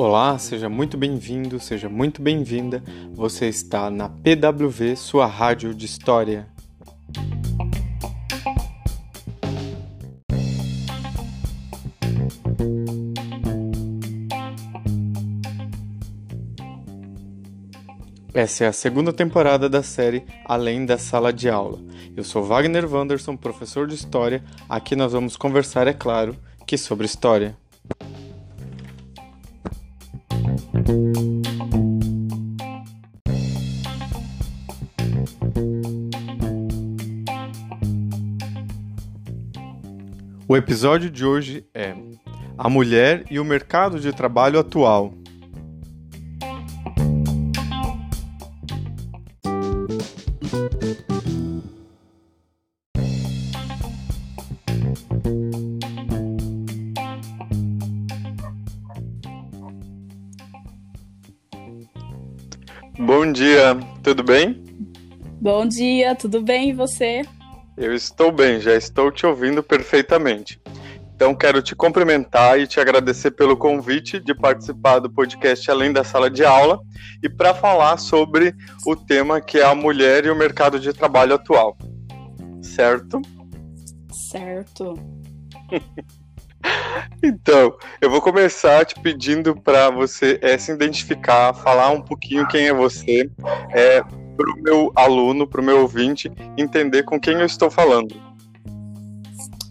Olá, seja muito bem-vindo, seja muito bem-vinda. Você está na PWV, sua rádio de história. Essa é a segunda temporada da série Além da Sala de Aula. Eu sou Wagner Wanderson, professor de História. Aqui nós vamos conversar, é claro, que sobre História. Episódio de hoje é A Mulher e o Mercado de Trabalho Atual. Bom dia, tudo bem? Bom dia, tudo bem e você? Eu estou bem, já estou te ouvindo perfeitamente. Então quero te cumprimentar e te agradecer pelo convite de participar do podcast Além da Sala de Aula e para falar sobre o tema que é a mulher e o mercado de trabalho atual. Certo? Certo. então, eu vou começar te pedindo para você é, se identificar, falar um pouquinho quem é você, é, para o meu aluno, para o meu ouvinte, entender com quem eu estou falando.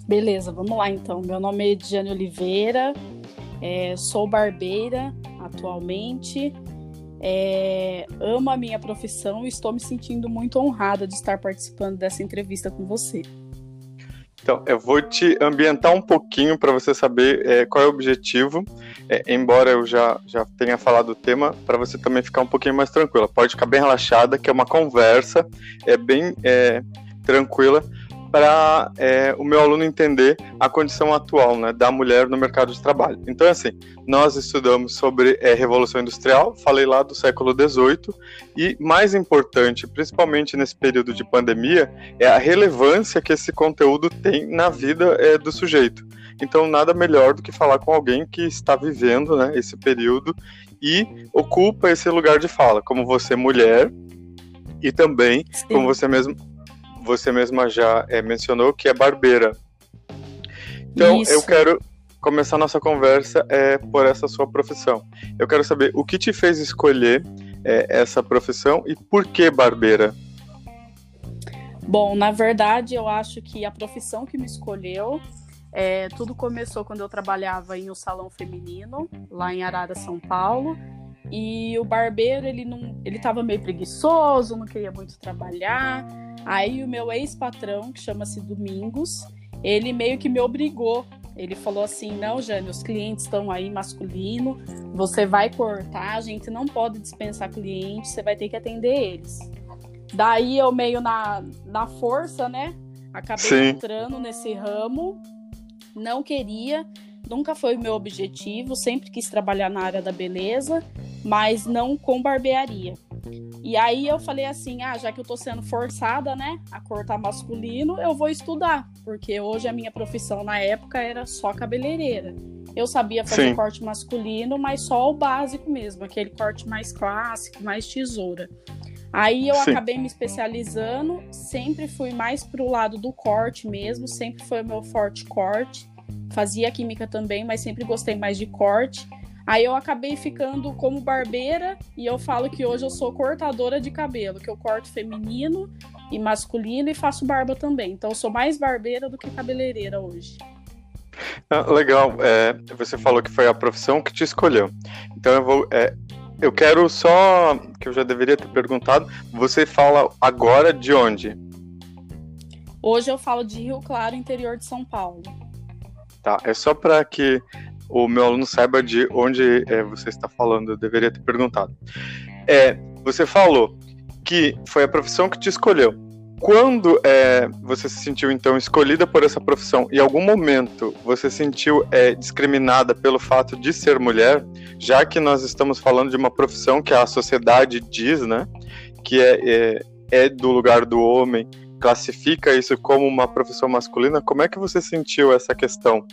Beleza, vamos lá então. Meu nome é Ediane Oliveira, é, sou barbeira atualmente, é, amo a minha profissão e estou me sentindo muito honrada de estar participando dessa entrevista com você. Então, eu vou te ambientar um pouquinho para você saber é, qual é o objetivo, é, embora eu já, já tenha falado o tema, para você também ficar um pouquinho mais tranquila. Pode ficar bem relaxada, que é uma conversa, é bem é, tranquila, para é, o meu aluno entender a condição atual né, da mulher no mercado de trabalho. Então, assim, nós estudamos sobre é, Revolução Industrial, falei lá do século XVIII, e mais importante, principalmente nesse período de pandemia, é a relevância que esse conteúdo tem na vida é, do sujeito. Então, nada melhor do que falar com alguém que está vivendo né, esse período e ocupa esse lugar de fala, como você, mulher, e também, Sim. como você mesmo você mesma já é, mencionou, que é barbeira. Então, Isso. eu quero começar nossa conversa é, por essa sua profissão. Eu quero saber o que te fez escolher é, essa profissão e por que barbeira? Bom, na verdade, eu acho que a profissão que me escolheu, é, tudo começou quando eu trabalhava em um salão feminino, lá em Arara, São Paulo. E o barbeiro, ele não, ele tava meio preguiçoso, não queria muito trabalhar. Aí o meu ex-patrão, que chama-se Domingos, ele meio que me obrigou. Ele falou assim: "Não, Jane, os clientes estão aí masculino, você vai cortar, a gente não pode dispensar clientes, você vai ter que atender eles". Daí eu meio na, na força, né? Acabei Sim. entrando nesse ramo. Não queria, nunca foi o meu objetivo, sempre quis trabalhar na área da beleza, mas não com barbearia. E aí eu falei assim: ah, já que eu tô sendo forçada, né, a cortar masculino, eu vou estudar, porque hoje a minha profissão na época era só cabeleireira. Eu sabia fazer Sim. corte masculino, mas só o básico mesmo, aquele corte mais clássico, mais tesoura. Aí eu Sim. acabei me especializando, sempre fui mais pro lado do corte mesmo, sempre foi o meu forte corte. Fazia química também, mas sempre gostei mais de corte. Aí eu acabei ficando como barbeira e eu falo que hoje eu sou cortadora de cabelo, que eu corto feminino e masculino e faço barba também. Então eu sou mais barbeira do que cabeleireira hoje. Ah, legal. É, você falou que foi a profissão que te escolheu. Então eu vou. É, eu quero só que eu já deveria ter perguntado. Você fala agora de onde? Hoje eu falo de Rio Claro, interior de São Paulo. Tá. É só para que o meu aluno saiba de onde é, você está falando. Eu deveria ter perguntado. É, você falou que foi a profissão que te escolheu. Quando é, você se sentiu então escolhida por essa profissão, em algum momento você se sentiu é, discriminada pelo fato de ser mulher, já que nós estamos falando de uma profissão que a sociedade diz, né, que é, é, é do lugar do homem, classifica isso como uma profissão masculina, como é que você sentiu essa questão?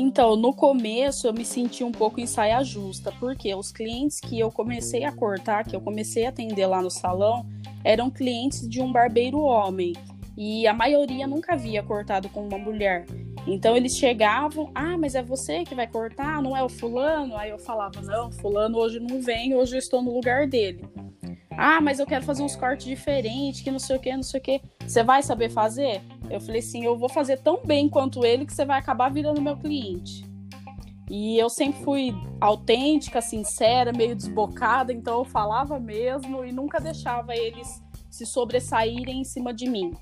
Então, no começo eu me senti um pouco em saia justa, porque os clientes que eu comecei a cortar, que eu comecei a atender lá no salão, eram clientes de um barbeiro homem. E a maioria nunca havia cortado com uma mulher. Então eles chegavam, ah, mas é você que vai cortar, não é o fulano? Aí eu falava, não, fulano hoje não vem, hoje eu estou no lugar dele. Ah, mas eu quero fazer uns cortes diferentes, que não sei o que, não sei o que. Você vai saber fazer? Eu falei assim, eu vou fazer tão bem quanto ele que você vai acabar virando meu cliente. E eu sempre fui autêntica, sincera, meio desbocada, então eu falava mesmo e nunca deixava eles se sobressaírem em cima de mim.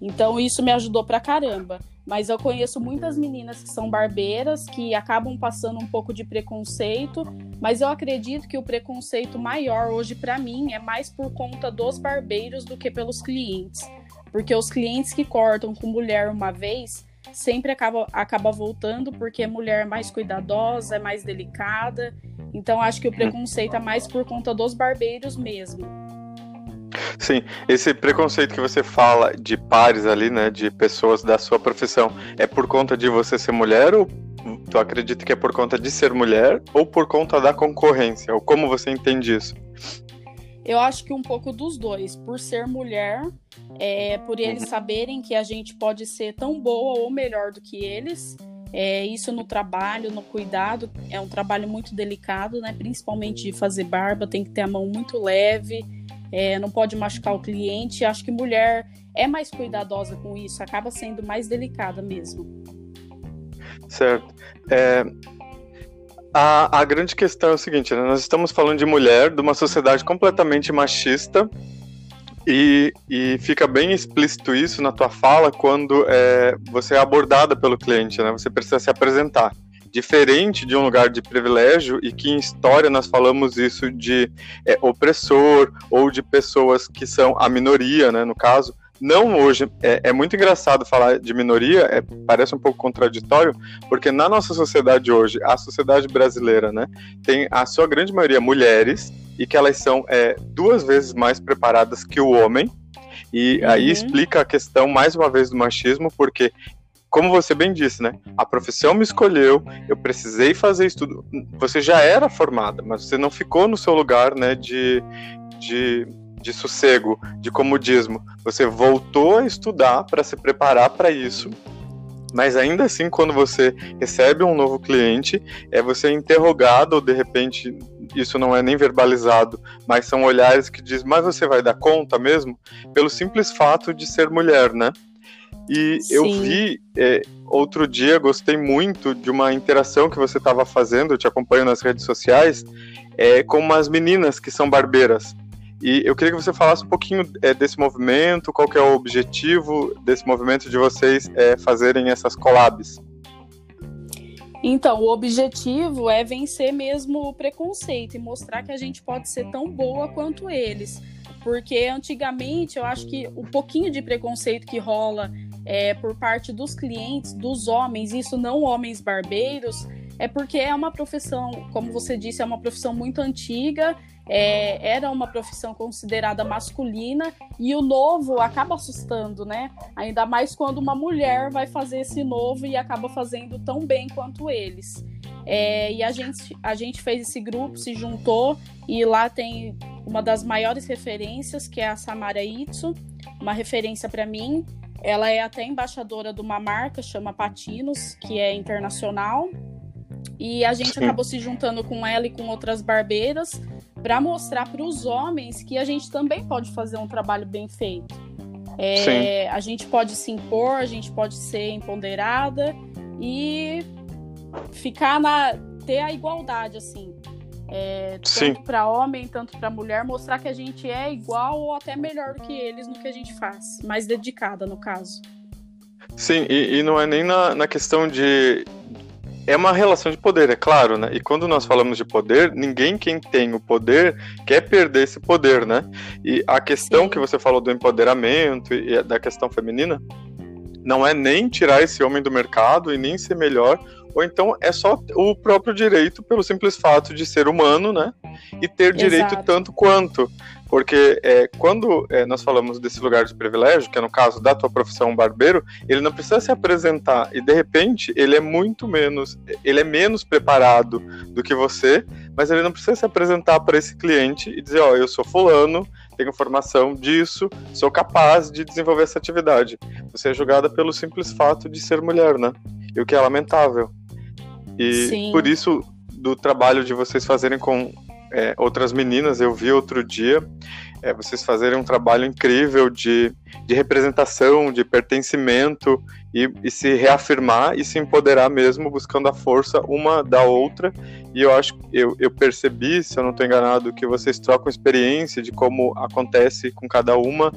Então isso me ajudou pra caramba. Mas eu conheço muitas meninas que são barbeiras que acabam passando um pouco de preconceito, mas eu acredito que o preconceito maior hoje para mim é mais por conta dos barbeiros do que pelos clientes. Porque os clientes que cortam com mulher uma vez sempre acaba, acaba voltando porque a mulher é mais cuidadosa, é mais delicada. Então acho que o preconceito é mais por conta dos barbeiros mesmo. Sim, esse preconceito que você fala de pares ali, né, de pessoas da sua profissão, é por conta de você ser mulher ou tu acredita que é por conta de ser mulher ou por conta da concorrência? Ou como você entende isso? Eu acho que um pouco dos dois. Por ser mulher, é, por eles uhum. saberem que a gente pode ser tão boa ou melhor do que eles. É, isso no trabalho, no cuidado, é um trabalho muito delicado, né? Principalmente de fazer barba, tem que ter a mão muito leve é, não pode machucar o cliente. Acho que mulher é mais cuidadosa com isso, acaba sendo mais delicada mesmo. Certo. É, a, a grande questão é o seguinte: né? nós estamos falando de mulher, de uma sociedade completamente machista. E, e, fica bem explícito isso na tua fala quando é, você é abordada pelo cliente, né? Você precisa se apresentar diferente de um lugar de privilégio e que em história nós falamos isso de é, opressor ou de pessoas que são a minoria, né, no caso. Não hoje, é, é muito engraçado falar de minoria, é, parece um pouco contraditório, porque na nossa sociedade hoje, a sociedade brasileira, né, tem a sua grande maioria mulheres e que elas são é, duas vezes mais preparadas que o homem, e aí uhum. explica a questão, mais uma vez, do machismo, porque como você bem disse, né? A profissão me escolheu, eu precisei fazer estudo. Você já era formada, mas você não ficou no seu lugar, né? De, de, de sossego, de comodismo. Você voltou a estudar para se preparar para isso. Mas ainda assim, quando você recebe um novo cliente, é você interrogado, ou de repente isso não é nem verbalizado, mas são olhares que dizem, mas você vai dar conta mesmo? Pelo simples fato de ser mulher, né? E Sim. eu vi é, outro dia, gostei muito de uma interação que você estava fazendo, eu te acompanho nas redes sociais, é, com umas meninas que são barbeiras. E eu queria que você falasse um pouquinho é, desse movimento, qual que é o objetivo desse movimento de vocês é, fazerem essas collabs. Então, o objetivo é vencer mesmo o preconceito e mostrar que a gente pode ser tão boa quanto eles. Porque antigamente eu acho que o pouquinho de preconceito que rola é, por parte dos clientes, dos homens, isso não homens barbeiros, é porque é uma profissão, como você disse, é uma profissão muito antiga, é, era uma profissão considerada masculina e o novo acaba assustando, né? Ainda mais quando uma mulher vai fazer esse novo e acaba fazendo tão bem quanto eles. É, e a gente, a gente fez esse grupo, se juntou e lá tem uma das maiores referências, que é a Samara Itsu, uma referência para mim. Ela é até embaixadora de uma marca, chama Patinos, que é internacional. E a gente Sim. acabou se juntando com ela e com outras barbeiras para mostrar para os homens que a gente também pode fazer um trabalho bem feito. É, a gente pode se impor, a gente pode ser empoderada e ficar na ter a igualdade assim. É, tanto para homem, tanto para mulher, mostrar que a gente é igual ou até melhor do que eles no que a gente faz, mais dedicada no caso. Sim, e, e não é nem na, na questão de. É uma relação de poder, é claro, né? E quando nós falamos de poder, ninguém quem tem o poder quer perder esse poder, né? E a questão Sim. que você falou do empoderamento e da questão feminina não é nem tirar esse homem do mercado e nem ser melhor ou então é só o próprio direito pelo simples fato de ser humano, né? E ter direito Exato. tanto quanto. Porque é, quando é, nós falamos desse lugar de privilégio, que é no caso da tua profissão barbeiro, ele não precisa se apresentar e de repente ele é muito menos, ele é menos preparado do que você, mas ele não precisa se apresentar para esse cliente e dizer, ó, oh, eu sou fulano, tenho formação disso, sou capaz de desenvolver essa atividade. Você é julgada pelo simples fato de ser mulher, né? E o que é lamentável. E Sim. por isso do trabalho de vocês fazerem com é, outras meninas, eu vi outro dia, é, vocês fazerem um trabalho incrível de, de representação, de pertencimento e, e, se reafirmar e se empoderar mesmo, buscando a força uma da outra. E eu acho, eu, eu percebi, se eu não estou enganado, que vocês trocam experiência de como acontece com cada uma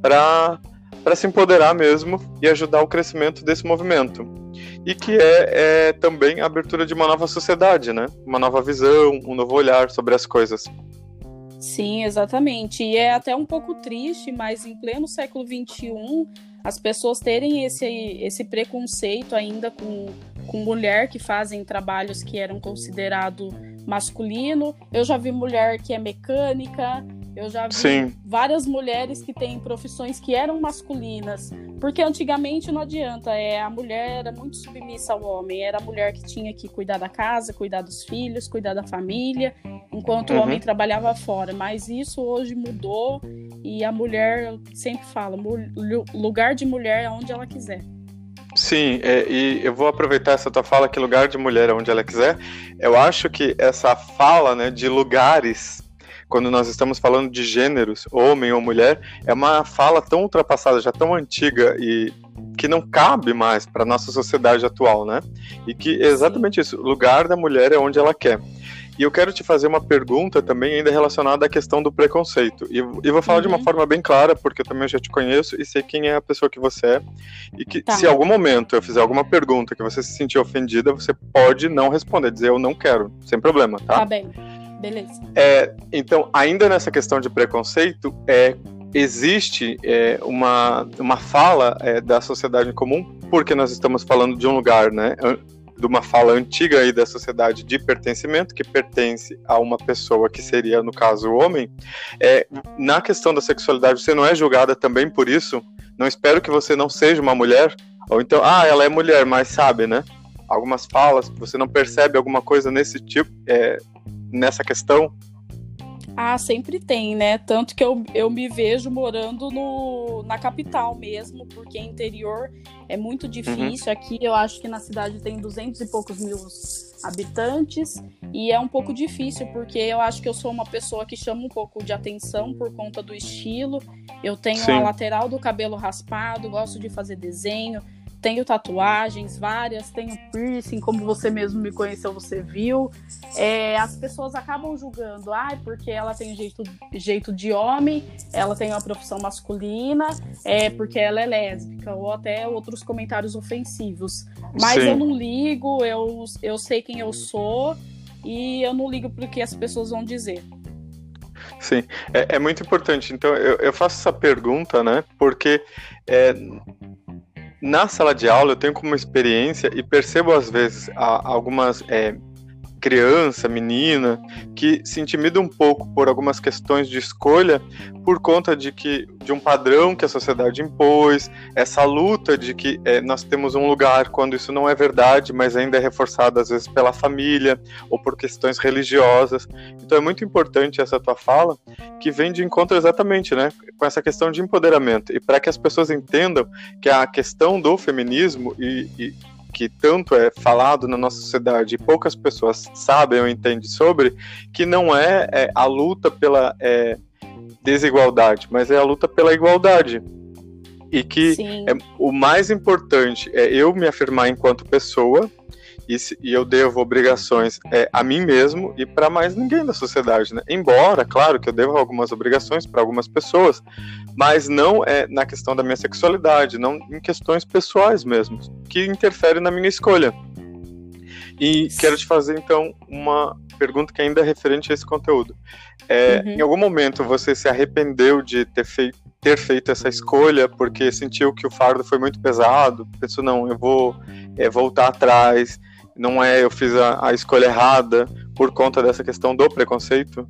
para para se empoderar mesmo e ajudar o crescimento desse movimento. E que é, é, também a abertura de uma nova sociedade, né? Uma nova visão, um novo olhar sobre as coisas. Sim, exatamente. E é até um pouco triste, mas em pleno século XXI, as pessoas terem esse, esse preconceito ainda com, com mulher que fazem trabalhos que eram considerados masculino. Eu já vi mulher que é mecânica, eu já vi Sim. várias mulheres que têm profissões que eram masculinas, porque antigamente não adianta, é a mulher era muito submissa ao homem, era a mulher que tinha que cuidar da casa, cuidar dos filhos, cuidar da família, enquanto uhum. o homem trabalhava fora. Mas isso hoje mudou e a mulher eu sempre fala, lugar de mulher é onde ela quiser. Sim, é, e eu vou aproveitar essa tua fala que lugar de mulher é onde ela quiser. Eu acho que essa fala né, de lugares quando nós estamos falando de gêneros, homem ou mulher, é uma fala tão ultrapassada, já tão antiga e que não cabe mais para nossa sociedade atual, né? E que é exatamente isso, o lugar da mulher é onde ela quer. E eu quero te fazer uma pergunta também ainda relacionada à questão do preconceito. E, e vou falar uhum. de uma uhum. forma bem clara, porque eu também já te conheço e sei quem é a pessoa que você é. E que tá. se em algum momento eu fizer alguma pergunta que você se sentir ofendida, você pode não responder, dizer eu não quero, sem problema, tá? Tá bem. Beleza. É, então, ainda nessa questão de preconceito, é, existe é, uma, uma fala é, da sociedade comum, porque nós estamos falando de um lugar, né? De uma fala antiga aí da sociedade de pertencimento, que pertence a uma pessoa que seria, no caso, o homem. É, na questão da sexualidade, você não é julgada também por isso? Não espero que você não seja uma mulher? Ou então, ah, ela é mulher, mas sabe, né? Algumas falas, você não percebe alguma coisa nesse tipo, é, nessa questão? Ah, sempre tem, né? Tanto que eu, eu me vejo morando no, na capital mesmo, porque interior é muito uhum. difícil. Uhum. Aqui eu acho que na cidade tem duzentos e poucos mil habitantes e é um pouco difícil, porque eu acho que eu sou uma pessoa que chama um pouco de atenção por conta do estilo. Eu tenho Sim. a lateral do cabelo raspado, gosto de fazer desenho, tenho tatuagens várias, tenho piercing, como você mesmo me conheceu, você viu. É, as pessoas acabam julgando, ah, porque ela tem jeito, jeito de homem, ela tem uma profissão masculina, é porque ela é lésbica, ou até outros comentários ofensivos. Mas Sim. eu não ligo, eu, eu sei quem eu sou e eu não ligo para o que as pessoas vão dizer. Sim, é, é, muito importante. Então, eu, eu, faço essa pergunta, né? Porque é, na sala de aula eu tenho como experiência e percebo às vezes algumas é, criança, menina, que se intimida um pouco por algumas questões de escolha por conta de que de um padrão que a sociedade impôs, essa luta de que é, nós temos um lugar quando isso não é verdade, mas ainda é reforçado às vezes pela família ou por questões religiosas. Então é muito importante essa tua fala, que vem de encontro exatamente, né, com essa questão de empoderamento e para que as pessoas entendam que a questão do feminismo e, e que tanto é falado na nossa sociedade e poucas pessoas sabem ou entendem sobre, que não é, é a luta pela é, desigualdade, mas é a luta pela igualdade. E que é, o mais importante é eu me afirmar enquanto pessoa e, se, e eu devo obrigações é, a mim mesmo e para mais ninguém da sociedade, né? Embora, claro, que eu devo algumas obrigações para algumas pessoas, mas não é na questão da minha sexualidade, não em questões pessoais mesmo, que interferem na minha escolha. E quero te fazer então uma pergunta que ainda é referente a esse conteúdo. É, uhum. Em algum momento você se arrependeu de ter feito, ter feito essa escolha porque sentiu que o fardo foi muito pesado? Pensou, não, eu vou é, voltar atrás, não é eu fiz a, a escolha errada por conta dessa questão do preconceito?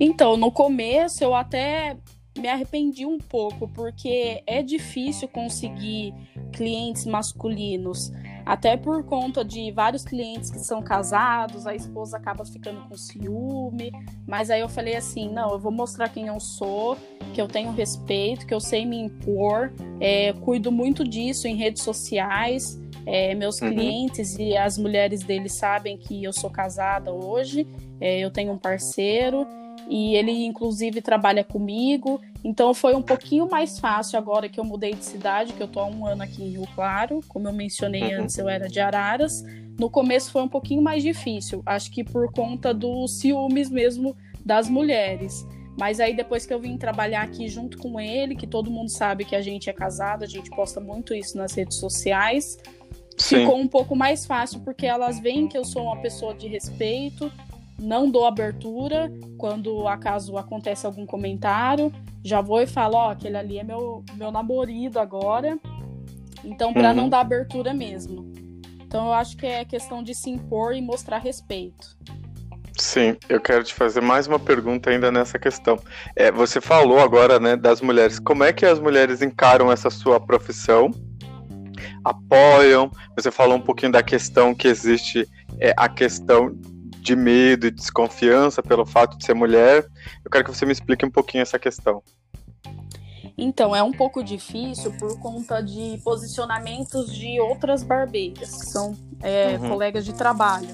Então, no começo eu até me arrependi um pouco, porque é difícil conseguir clientes masculinos, até por conta de vários clientes que são casados, a esposa acaba ficando com ciúme, mas aí eu falei assim, não, eu vou mostrar quem eu sou, que eu tenho respeito, que eu sei me impor, é, cuido muito disso em redes sociais, é, meus uhum. clientes e as mulheres deles sabem que eu sou casada hoje, é, eu tenho um parceiro, e ele inclusive trabalha comigo. Então foi um pouquinho mais fácil agora que eu mudei de cidade, que eu tô há um ano aqui em Rio Claro. Como eu mencionei uhum. antes, eu era de Araras. No começo foi um pouquinho mais difícil, acho que por conta dos ciúmes mesmo das mulheres. Mas aí depois que eu vim trabalhar aqui junto com ele, que todo mundo sabe que a gente é casado, a gente posta muito isso nas redes sociais, Sim. ficou um pouco mais fácil porque elas veem que eu sou uma pessoa de respeito, não dou abertura quando acaso acontece algum comentário. Já vou e falo, ó, oh, aquele ali é meu, meu namorado agora. Então, para uhum. não dar abertura mesmo. Então, eu acho que é questão de se impor e mostrar respeito. Sim, eu quero te fazer mais uma pergunta ainda nessa questão. É, você falou agora, né, das mulheres. Como é que as mulheres encaram essa sua profissão? Apoiam? Você falou um pouquinho da questão que existe, é, a questão de medo e desconfiança pelo fato de ser mulher. Eu quero que você me explique um pouquinho essa questão. Então, é um pouco difícil por conta de posicionamentos de outras barbeiras, que são é, uhum. colegas de trabalho.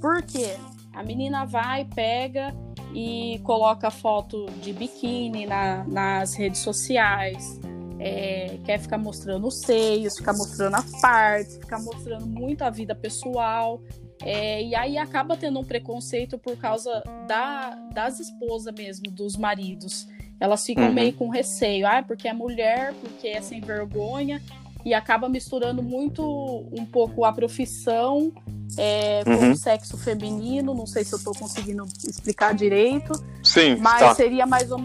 Por quê? A menina vai, pega e coloca foto de biquíni na, nas redes sociais, é, quer ficar mostrando os seios, ficar mostrando as partes, ficar mostrando muito a vida pessoal. É, e aí acaba tendo um preconceito por causa da, das esposas mesmo, dos maridos. Elas ficam uhum. meio com receio, ah, porque é mulher, porque é sem vergonha, e acaba misturando muito um pouco a profissão é, com uhum. o sexo feminino. Não sei se eu estou conseguindo explicar direito. Sim, mas tá. seria, mais ou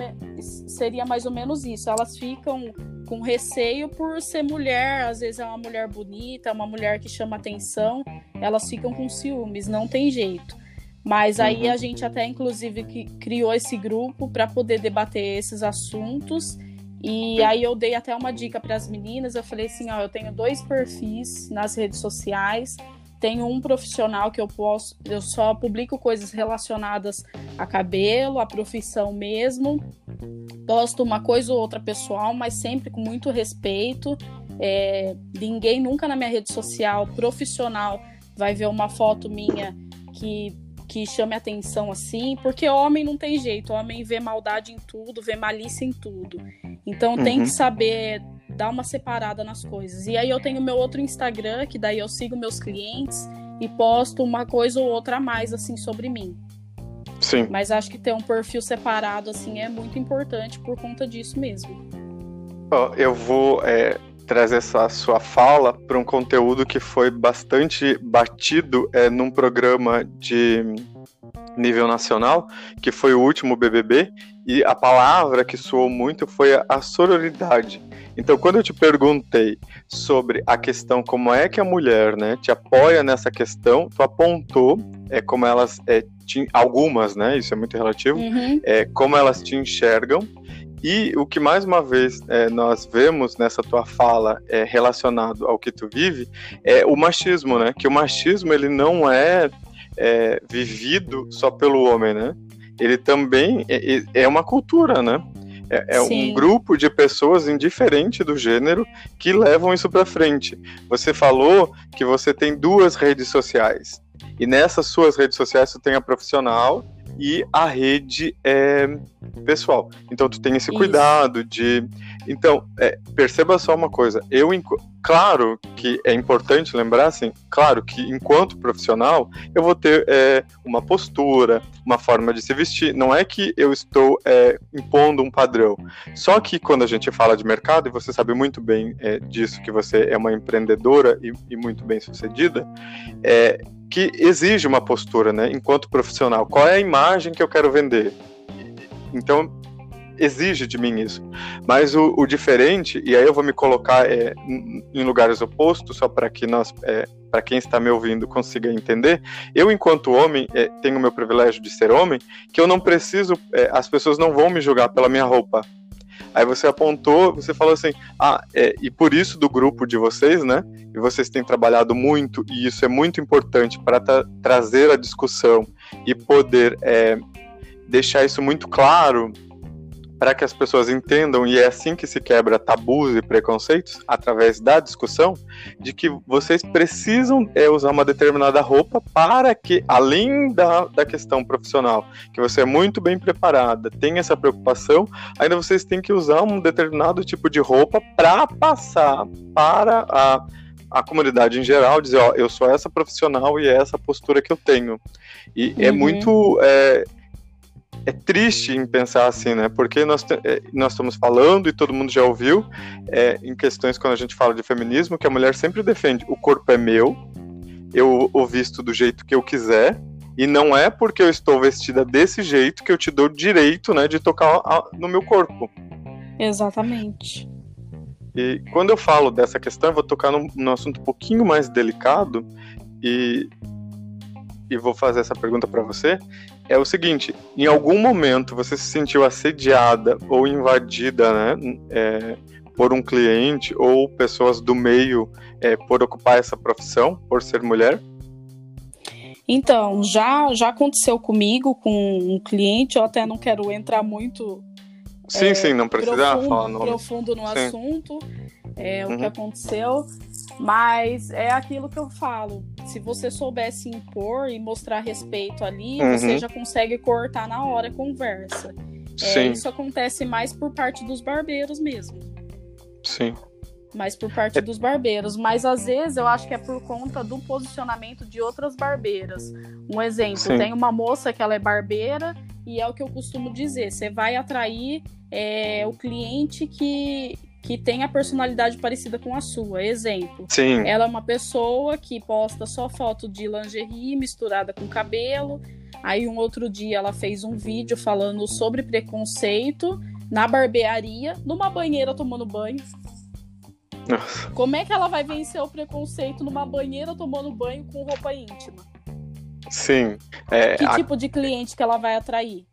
seria mais ou menos isso. Elas ficam com receio por ser mulher, às vezes é uma mulher bonita, uma mulher que chama atenção, elas ficam com ciúmes, não tem jeito. Mas aí uhum. a gente até inclusive criou esse grupo para poder debater esses assuntos. E aí eu dei até uma dica para as meninas, eu falei assim, ó, eu tenho dois perfis nas redes sociais, tenho um profissional que eu posso, eu só publico coisas relacionadas a cabelo, a profissão mesmo posto uma coisa ou outra pessoal, mas sempre com muito respeito. É, ninguém nunca na minha rede social profissional vai ver uma foto minha que, que chame atenção assim, porque homem não tem jeito, homem vê maldade em tudo, vê malícia em tudo. Então uhum. tem que saber dar uma separada nas coisas. E aí eu tenho meu outro Instagram, que daí eu sigo meus clientes e posto uma coisa ou outra a mais assim sobre mim. Sim. Mas acho que ter um perfil separado assim é muito importante por conta disso mesmo. Eu vou é, trazer essa sua fala para um conteúdo que foi bastante batido é, num programa de nível nacional, que foi o último BBB, e a palavra que soou muito foi a sororidade. Então, quando eu te perguntei sobre a questão como é que a mulher né, te apoia nessa questão, tu apontou é, como elas é, te, algumas, né? Isso é muito relativo, uhum. é, como elas te enxergam. E o que mais uma vez é, nós vemos nessa tua fala é, relacionado ao que tu vive é o machismo, né? Que o machismo ele não é, é vivido só pelo homem, né? Ele também é, é uma cultura, né? É, é um grupo de pessoas indiferente do gênero que levam isso para frente. Você falou que você tem duas redes sociais. E nessas suas redes sociais tu tem a profissional e a rede é pessoal. Então tu tem esse cuidado de. Então, é, perceba só uma coisa. Eu, claro que é importante lembrar, assim, claro que enquanto profissional eu vou ter é, uma postura, uma forma de se vestir. Não é que eu estou é, impondo um padrão. Só que quando a gente fala de mercado, e você sabe muito bem é, disso, que você é uma empreendedora e, e muito bem sucedida, é, que exige uma postura, né? Enquanto profissional, qual é a imagem que eu quero vender? Então exige de mim isso. Mas o, o diferente, e aí eu vou me colocar é, em lugares opostos, só para que nós é, para quem está me ouvindo consiga entender, eu, enquanto homem, é, tenho o meu privilégio de ser homem, que eu não preciso, é, as pessoas não vão me julgar pela minha roupa. Aí você apontou, você falou assim, ah, é, e por isso do grupo de vocês, né? E vocês têm trabalhado muito, e isso é muito importante para tra trazer a discussão e poder é, deixar isso muito claro para que as pessoas entendam, e é assim que se quebra tabus e preconceitos, através da discussão, de que vocês precisam é, usar uma determinada roupa para que, além da, da questão profissional, que você é muito bem preparada, tem essa preocupação, ainda vocês têm que usar um determinado tipo de roupa para passar para a a comunidade em geral dizer, ó, eu sou essa profissional e é essa postura que eu tenho. E é uhum. é muito é, é triste em pensar assim, né? Porque nós, é, nós estamos falando, e todo mundo já ouviu, é, em questões quando a gente fala de feminismo, que a mulher sempre defende o corpo é meu, eu o visto do jeito que eu quiser, e não é porque eu estou vestida desse jeito que eu te dou direito, né, de tocar no meu corpo. Exatamente. E quando eu falo dessa questão, eu vou tocar num, num assunto um pouquinho mais delicado, e e vou fazer essa pergunta para você, é o seguinte: em algum momento você se sentiu assediada ou invadida, né, é, por um cliente ou pessoas do meio é, por ocupar essa profissão, por ser mulher? Então, já, já aconteceu comigo com um cliente, eu até não quero entrar muito. Sim, é, sim, não precisa profundo, falar nome. profundo no sim. assunto, é, uhum. o que uhum. aconteceu. Mas é aquilo que eu falo. Se você soubesse impor e mostrar respeito ali, uhum. você já consegue cortar na hora a conversa. É, isso acontece mais por parte dos barbeiros mesmo. Sim. Mais por parte é... dos barbeiros. Mas às vezes eu acho que é por conta do posicionamento de outras barbeiras. Um exemplo, Sim. tem uma moça que ela é barbeira e é o que eu costumo dizer: você vai atrair é, o cliente que, que tem a personalidade parecida com a sua. Exemplo. Sim. Ela é uma pessoa que posta só foto de lingerie misturada com cabelo. Aí um outro dia ela fez um vídeo falando sobre preconceito na barbearia, numa banheira tomando banho. Nossa. Como é que ela vai vencer o preconceito numa banheira tomando banho com roupa íntima? Sim. É, que a... tipo de cliente que ela vai atrair?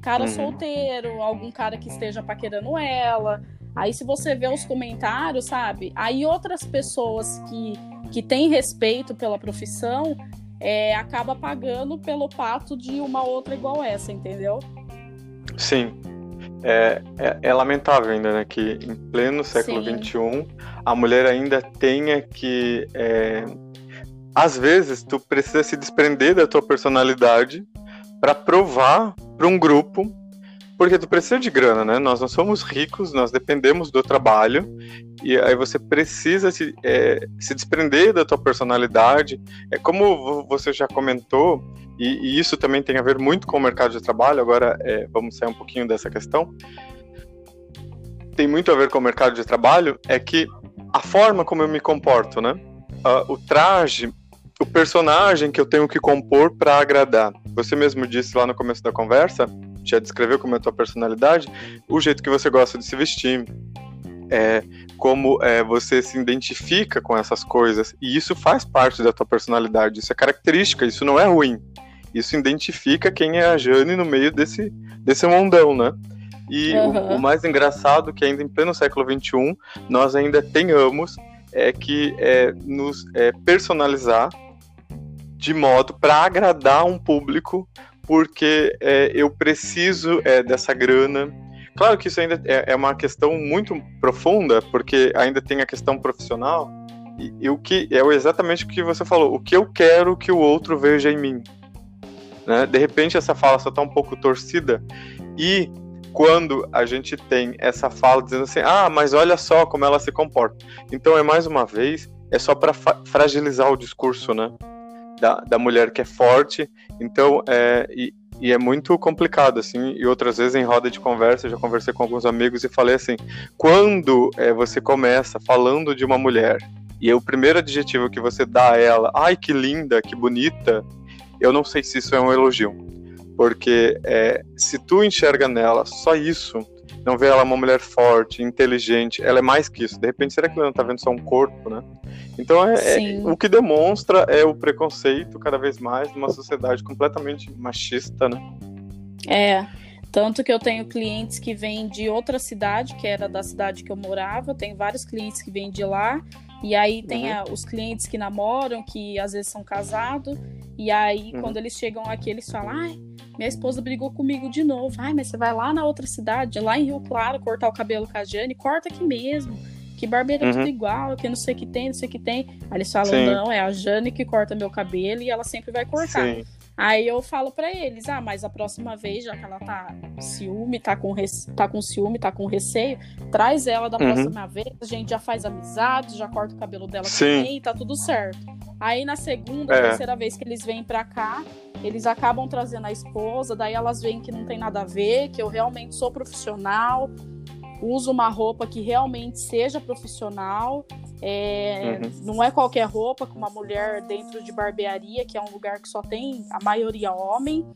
Cara uhum. solteiro, algum cara que esteja paquerando ela, Aí se você vê os comentários, sabe? Aí outras pessoas que, que têm respeito pela profissão é, acaba pagando pelo pato de uma outra igual essa, entendeu? Sim. É, é, é lamentável ainda, né? Que em pleno século XXI a mulher ainda tenha que. É, às vezes tu precisa se desprender da tua personalidade para provar para um grupo porque tu precisa de grana, né? Nós não somos ricos, nós dependemos do trabalho. E aí você precisa se, é, se desprender da tua personalidade. É como você já comentou, e, e isso também tem a ver muito com o mercado de trabalho. Agora é, vamos sair um pouquinho dessa questão. Tem muito a ver com o mercado de trabalho, é que a forma como eu me comporto, né? Uh, o traje, o personagem que eu tenho que compor para agradar. Você mesmo disse lá no começo da conversa já descreveu como é a tua personalidade, o jeito que você gosta de se vestir, é, como é, você se identifica com essas coisas, e isso faz parte da tua personalidade, isso é característica, isso não é ruim. Isso identifica quem é a Jane no meio desse, desse mundão, né? E uhum. o, o, mais engraçado é que ainda em pleno século XXI, nós ainda tenhamos é que é, nos é, personalizar de modo para agradar um público porque é, eu preciso é, dessa grana. Claro que isso ainda é, é, uma questão muito profunda, porque ainda tem a questão profissional, e, e, o que é exatamente o que você falou, o que eu quero que o outro veja em mim. Né? De repente essa fala só está um pouco torcida, e quando a gente tem essa fala dizendo assim, ah, mas olha só como ela se comporta. Então é mais uma vez, é só para fragilizar o discurso, né? Da, da mulher que é forte. Então, é, e, e, é muito complicado, assim. E outras vezes em roda de conversa, eu já conversei com alguns amigos e falei assim: quando é, você começa falando de uma mulher e é o primeiro adjetivo que você dá a ela, ai que linda, que bonita, eu não sei se isso é um elogio. Porque é, se tu enxerga nela só isso, não vê ela uma mulher forte, inteligente, ela é mais que isso. De repente, será que ela não tá vendo só um corpo, né? Então, é, é, o que demonstra é o preconceito cada vez mais numa sociedade completamente machista, né? É, tanto que eu tenho clientes que vêm de outra cidade, que era da cidade que eu morava, tem vários clientes que vêm de lá, e aí tem uhum. a, os clientes que namoram, que às vezes são casados, e aí uhum. quando eles chegam aqui, eles falam: ai, minha esposa brigou comigo de novo. Ai, mas você vai lá na outra cidade, lá em Rio Claro, cortar o cabelo com a Jane, corta aqui mesmo. Que barbeira é uhum. tudo igual, que não sei o que tem, não sei o que tem. Aí eles falam: Sim. não, é a Jane que corta meu cabelo e ela sempre vai cortar. Sim. Aí eu falo para eles, ah, mas a próxima vez, já que ela tá ciúme, tá com, rece... tá com ciúme, tá com receio, traz ela da uhum. próxima vez, a gente já faz amizade, já corta o cabelo dela Sim. também, tá tudo certo. Aí na segunda, é. terceira vez que eles vêm pra cá, eles acabam trazendo a esposa, daí elas veem que não tem nada a ver, que eu realmente sou profissional, uso uma roupa que realmente seja profissional é, uhum. Não é qualquer roupa com uma mulher dentro de barbearia, que é um lugar que só tem a maioria homem.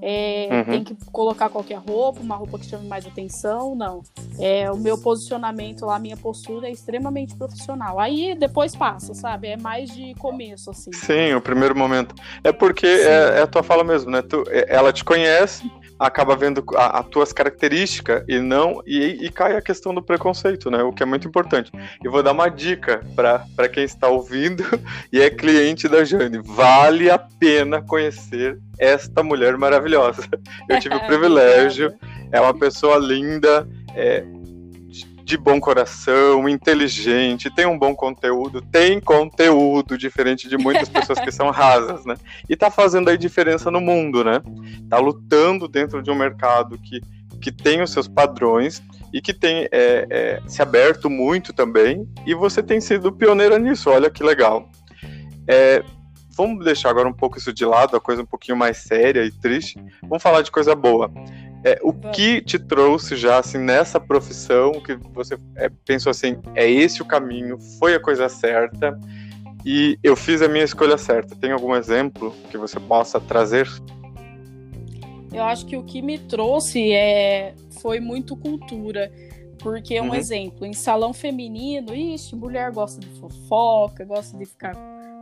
É, uhum. Tem que colocar qualquer roupa, uma roupa que chame mais atenção, não. É, o meu posicionamento lá, a minha postura é extremamente profissional. Aí depois passa, sabe? É mais de começo, assim. Sim, o primeiro momento. É porque é, é, a tua fala mesmo, né? Tu, é, ela te conhece, acaba vendo as tuas características e não e, e, cai a questão do preconceito, né? O que é muito importante. E vou dar uma dica para quem está ouvindo e é cliente da Jane. Vale a pena conhecer esta mulher maravilhosa. Eu tive o privilégio. É uma pessoa linda. É, de bom coração, inteligente, tem um bom conteúdo, tem conteúdo diferente de muitas pessoas que são rasas, né? E tá fazendo aí diferença no mundo, né? Tá lutando dentro de um mercado que, que tem os seus padrões e que tem é, é, se aberto muito também. E você tem sido pioneira nisso, olha que legal. É, vamos deixar agora um pouco isso de lado, a coisa um pouquinho mais séria e triste. Vamos falar de coisa boa. É, o que te trouxe já assim nessa profissão que você é, pensou assim, é esse o caminho, foi a coisa certa e eu fiz a minha escolha certa. Tem algum exemplo que você possa trazer? Eu acho que o que me trouxe é foi muito cultura. Porque, um uhum. exemplo, em salão feminino, ixi, mulher gosta de fofoca, gosta de ficar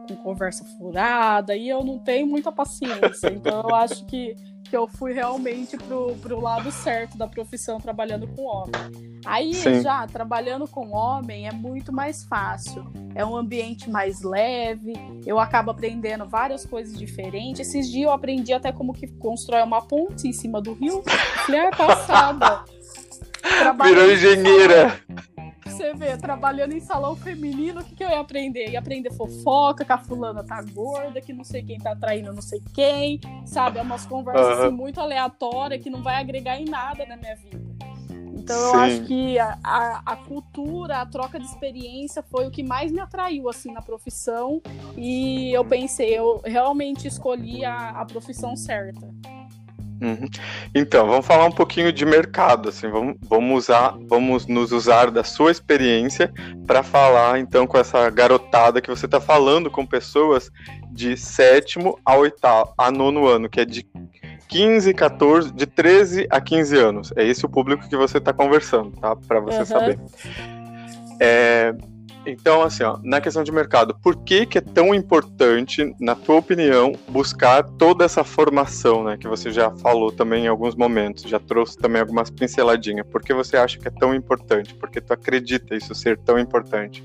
com conversa furada, e eu não tenho muita paciência. Então, eu acho que que eu fui realmente pro, pro lado certo da profissão trabalhando com homem. Aí Sim. já trabalhando com homem é muito mais fácil. É um ambiente mais leve, eu acabo aprendendo várias coisas diferentes. Esses dias eu aprendi até como que constrói uma ponte em cima do rio. Falei, é passada. Virou engenheira você vê, trabalhando em salão feminino, o que, que eu ia aprender? Ia aprender fofoca, que a fulana tá gorda, que não sei quem tá traindo não sei quem, sabe? É umas conversas uhum. assim, muito aleatórias que não vai agregar em nada na minha vida. Então Sim. eu acho que a, a, a, cultura, a troca de experiência foi o que mais me atraiu assim na profissão e eu pensei, eu realmente escolhi a, a profissão certa. Uhum. Então, vamos falar um pouquinho de mercado, assim, vamos, vamos usar, vamos nos usar da sua experiência para falar então com essa garotada que você está falando com pessoas de sétimo a oitavo, a nono ano, que é de 15, 14, de 13 a 15 anos. É esse o público que você está conversando, tá? Para você uhum. saber. É, então, assim, ó, na questão de mercado, por que, que é tão importante, na tua opinião, buscar toda essa formação, né? Que você já falou também em alguns momentos, já trouxe também algumas pinceladinhas. Por que você acha que é tão importante? Por que tu acredita isso ser tão importante?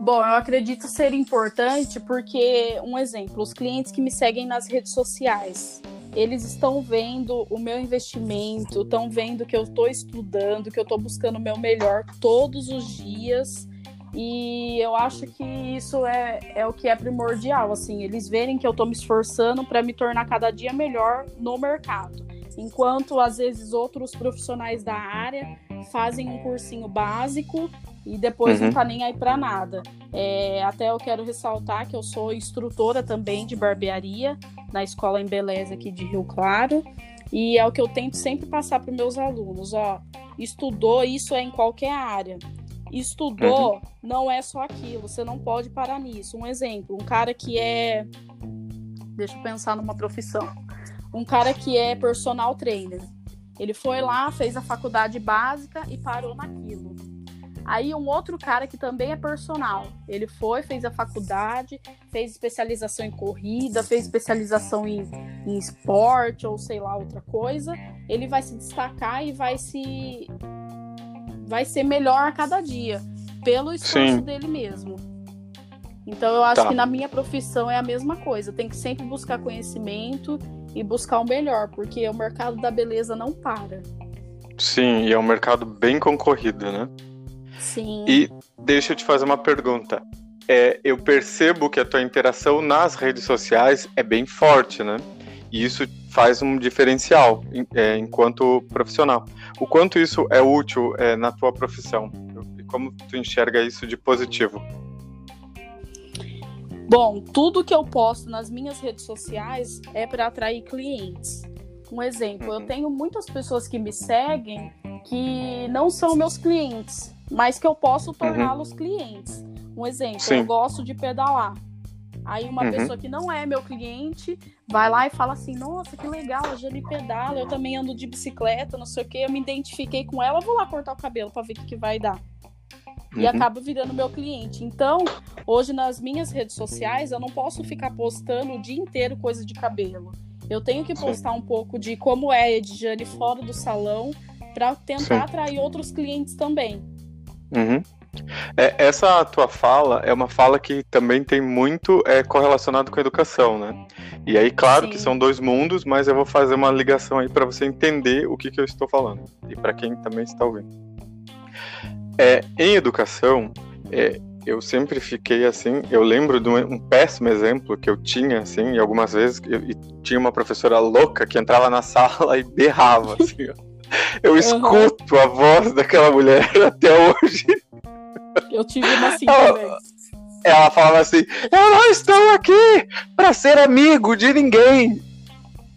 Bom, eu acredito ser importante porque, um exemplo, os clientes que me seguem nas redes sociais, eles estão vendo o meu investimento, estão vendo que eu estou estudando, que eu estou buscando o meu melhor todos os dias. E eu acho que isso é, é o que é primordial, assim, eles verem que eu estou me esforçando para me tornar cada dia melhor no mercado. Enquanto às vezes outros profissionais da área fazem um cursinho básico e depois uhum. não tá nem aí para nada. É, até eu quero ressaltar que eu sou instrutora também de barbearia na escola em Beleza aqui de Rio Claro. E é o que eu tento sempre passar para meus alunos, ó, estudou, isso é em qualquer área. Estudou uhum. não é só aquilo, você não pode parar nisso. Um exemplo, um cara que é deixa eu pensar numa profissão. Um cara que é personal trainer Ele foi lá, fez a faculdade básica e parou naquilo. Aí um outro cara que também é personal, ele foi, fez a faculdade, fez especialização em corrida, fez especialização em, em esporte ou sei lá outra coisa. Ele vai se destacar e vai se vai ser melhor a cada dia pelo esforço Sim. dele mesmo. Então eu acho tá. que na minha profissão é a mesma coisa. Tem que sempre buscar conhecimento e buscar o melhor, porque o mercado da beleza não para. Sim, e é um mercado bem concorrido, né? Sim. E deixa eu te fazer uma pergunta. É, eu percebo que a tua interação nas redes sociais é bem forte, né? E isso faz um diferencial é, enquanto profissional. O quanto isso é útil é, na tua profissão? E como tu enxerga isso de positivo? Bom, tudo que eu posto nas minhas redes sociais é para atrair clientes. Um exemplo, uhum. eu tenho muitas pessoas que me seguem que não são meus clientes, mas que eu posso torná-los uhum. clientes. Um exemplo, Sim. eu gosto de pedalar. Aí uma uhum. pessoa que não é meu cliente vai lá e fala assim: Nossa, que legal, a Jane pedala, eu também ando de bicicleta, não sei o que. Eu me identifiquei com ela, vou lá cortar o cabelo para ver o que, que vai dar e uhum. acaba virando meu cliente. Então, hoje nas minhas redes sociais, eu não posso ficar postando o dia inteiro coisa de cabelo. Eu tenho que postar Sim. um pouco de como é a Edjane fora do salão para tentar Sim. atrair outros clientes também. Uhum. É, essa tua fala é uma fala que também tem muito é, correlacionado com a educação, né? E aí, claro Sim. que são dois mundos, mas eu vou fazer uma ligação aí para você entender o que, que eu estou falando e para quem também está ouvindo. É, em educação, é, eu sempre fiquei assim. Eu lembro de um, um, péssimo exemplo que eu tinha, assim, e algumas vezes eu, e tinha uma professora louca que entrava na sala e berrava, assim. Eu escuto a voz daquela mulher até hoje. Eu tive uma também. Ela falava assim: Eu não estou aqui para ser amigo de ninguém.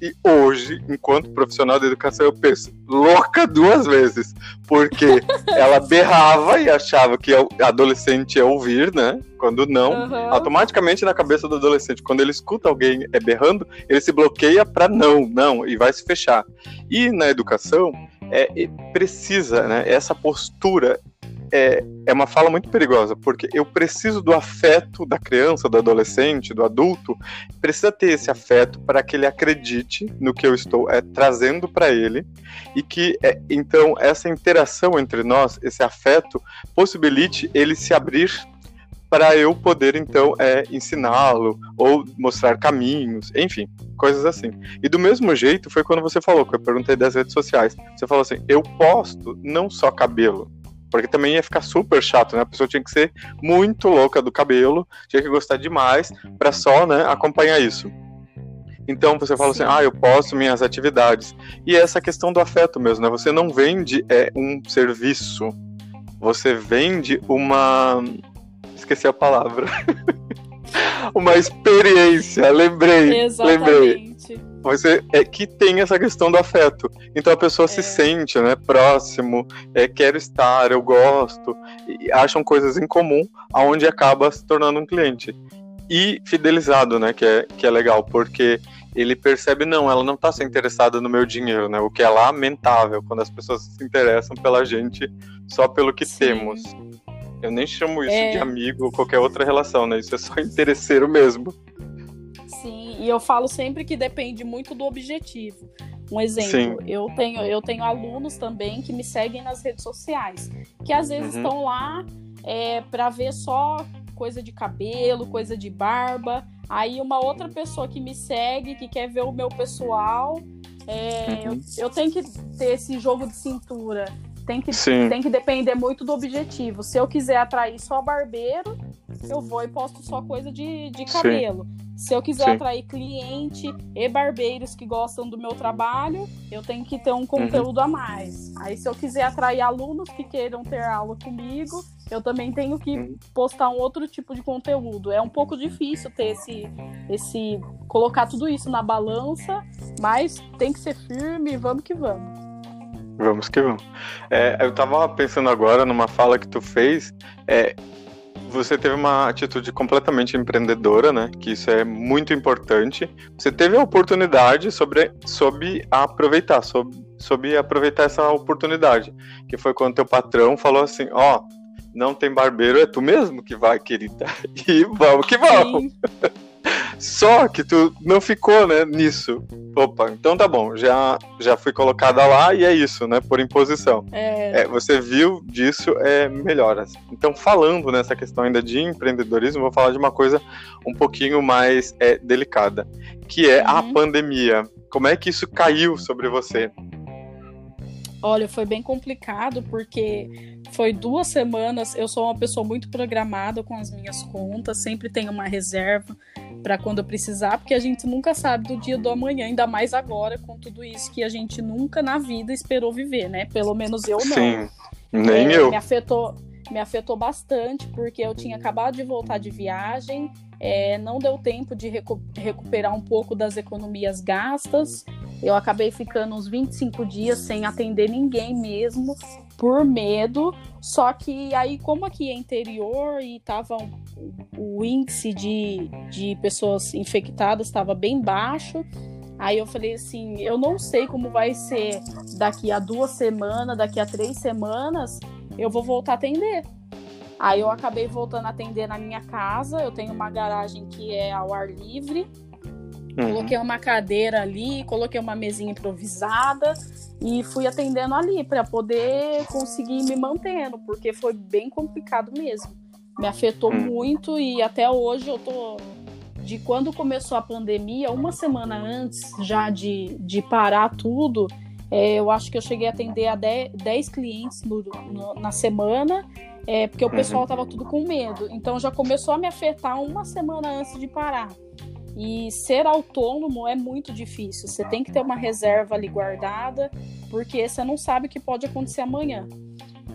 E hoje, enquanto profissional de educação, eu penso, louca duas vezes. Porque ela berrava e achava que adolescente ia ouvir, né? Quando não, uhum. automaticamente na cabeça do adolescente, quando ele escuta alguém é berrando, ele se bloqueia para não, não, e vai se fechar. E na educação, é, precisa, né? Essa postura é, é uma fala muito perigosa, porque eu preciso do afeto da criança, do adolescente, do adulto, precisa ter esse afeto para que ele acredite no que eu estou é, trazendo para ele e que, é, então, essa interação entre nós, esse afeto, possibilite ele se abrir para eu poder então é, ensiná-lo ou mostrar caminhos, enfim, coisas assim. E do mesmo jeito foi quando você falou, que eu perguntei das redes sociais. Você falou assim: eu posto não só cabelo, porque também ia ficar super chato, né? A pessoa tinha que ser muito louca do cabelo, tinha que gostar demais para só, né, acompanhar isso. Então você fala assim, Sim. assim, ah, eu posto minhas atividades. E essa questão do afeto mesmo, né? Você não vende é, um serviço, você vende uma. Esqueci a palavra. uma experiência, lembrei. Exatamente. Lembrei você é que tem essa questão do afeto. Então a pessoa é. se sente, né, próximo, é, quero estar, eu gosto, e acham coisas em comum, aonde acaba se tornando um cliente. E fidelizado, né, que é, que é legal, porque ele percebe, não, ela não está se interessada no meu dinheiro, né, o que é lamentável, quando as pessoas se interessam pela gente só pelo que Sim. temos. Eu nem chamo isso é... de amigo ou qualquer outra relação, né, isso é só interesseiro mesmo. E eu falo sempre que depende muito do objetivo. Um exemplo, eu tenho, eu tenho alunos também que me seguem nas redes sociais, que às vezes uhum. estão lá é, para ver só coisa de cabelo, coisa de barba. Aí uma outra pessoa que me segue, que quer ver o meu pessoal, é, uhum. eu, eu tenho que ter esse jogo de cintura. Tem que, tem que depender muito do objetivo. Se eu quiser atrair só barbeiro, eu vou e posto só coisa de, de cabelo. Sim. Se eu quiser Sim. atrair cliente e barbeiros que gostam do meu trabalho, eu tenho que ter um conteúdo uhum. a mais. Aí, se eu quiser atrair alunos que queiram ter aula comigo, eu também tenho que uhum. postar um outro tipo de conteúdo. É um pouco difícil ter esse, esse colocar tudo isso na balança, mas tem que ser firme, vamos que vamos. Vamos que vamos. É, eu tava pensando agora numa fala que tu fez. É, você teve uma atitude completamente empreendedora, né? Que isso é muito importante. Você teve a oportunidade sobre, sobre aproveitar, sobre, soube aproveitar essa oportunidade, que foi quando teu patrão falou assim, ó, oh, não tem barbeiro, é tu mesmo que vai, querida. E vamos que vamos. Só que tu não ficou, né, nisso. Opa, então tá bom, já, já fui colocada lá e é isso, né, por imposição. É... É, você viu disso, é melhoras. Então, falando nessa questão ainda de empreendedorismo, vou falar de uma coisa um pouquinho mais é, delicada, que é uhum. a pandemia. Como é que isso caiu sobre você? Olha, foi bem complicado porque foi duas semanas. Eu sou uma pessoa muito programada com as minhas contas, sempre tenho uma reserva para quando eu precisar, porque a gente nunca sabe do dia do amanhã, ainda mais agora com tudo isso que a gente nunca na vida esperou viver, né? Pelo menos eu não. Sim, nem é, eu. Me afetou, me afetou bastante porque eu tinha acabado de voltar de viagem, é, não deu tempo de recu recuperar um pouco das economias gastas. Eu acabei ficando uns 25 dias sem atender ninguém mesmo, por medo. Só que aí, como aqui é interior e tava o índice de, de pessoas infectadas estava bem baixo, Aí eu falei assim, eu não sei como vai ser daqui a duas semanas, daqui a três semanas, eu vou voltar a atender. Aí eu acabei voltando a atender na minha casa. Eu tenho uma garagem que é ao ar livre. Uhum. Coloquei uma cadeira ali, coloquei uma mesinha improvisada e fui atendendo ali para poder conseguir me mantendo, porque foi bem complicado mesmo. Me afetou uhum. muito e até hoje eu tô de quando começou a pandemia, uma semana antes já de, de parar tudo, é, eu acho que eu cheguei a atender a 10 clientes no, no, na semana é, porque o uhum. pessoal estava tudo com medo. Então já começou a me afetar uma semana antes de parar. E ser autônomo é muito difícil. Você tem que ter uma reserva ali guardada, porque você não sabe o que pode acontecer amanhã.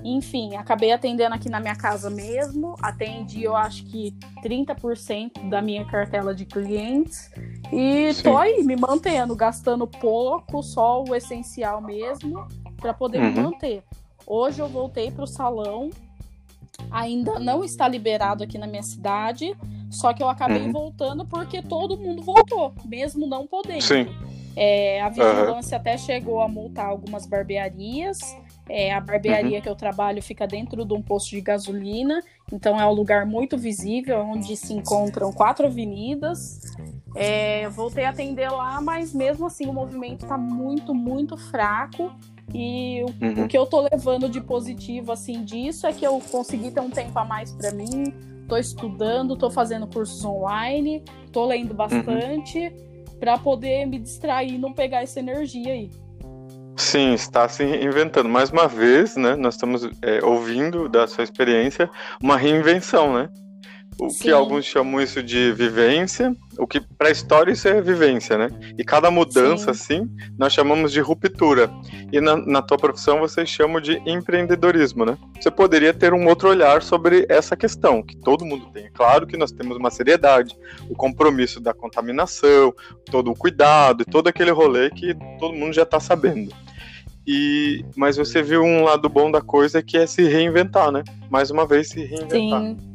Enfim, acabei atendendo aqui na minha casa mesmo. Atendi, eu acho que 30% da minha cartela de clientes. E Sim. tô aí me mantendo, gastando pouco, só o essencial mesmo, para poder uhum. me manter. Hoje eu voltei para o salão ainda não está liberado aqui na minha cidade, só que eu acabei uhum. voltando porque todo mundo voltou, mesmo não podendo. Sim. É, a vigilância uhum. até chegou a multar algumas barbearias. É, a barbearia uhum. que eu trabalho fica dentro de um posto de gasolina, então é um lugar muito visível, onde se encontram quatro avenidas. É, voltei a atender lá, mas mesmo assim o movimento está muito, muito fraco. E o, uhum. o, que eu tô levando de positivo, assim, disso é que eu consegui ter um tempo a mais para mim. Tô estudando, tô fazendo cursos online, tô lendo bastante uhum. para poder me distrair e não pegar essa energia aí. Sim, está se inventando. Mais uma vez, né? Nós estamos é, ouvindo da sua experiência uma reinvenção, né? O Sim. que alguns chamam isso de vivência, o que para a história isso é vivência, né? E cada mudança, Sim. assim, nós chamamos de ruptura. E na, na tua profissão vocês chamam de empreendedorismo, né? Você poderia ter um outro olhar sobre essa questão, que todo mundo tem. É claro que nós temos uma seriedade, o compromisso da contaminação, todo o cuidado e todo aquele rolê que todo mundo já está sabendo. E, mas você viu um lado bom da coisa que é se reinventar, né? Mais uma vez se reinventar. Sim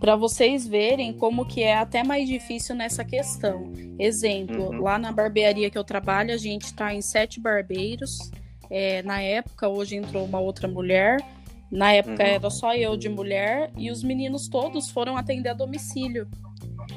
para vocês verem como que é até mais difícil nessa questão. Exemplo, uhum. lá na barbearia que eu trabalho, a gente está em sete barbeiros. É, na época, hoje entrou uma outra mulher. Na época uhum. era só eu de mulher e os meninos todos foram atender a domicílio.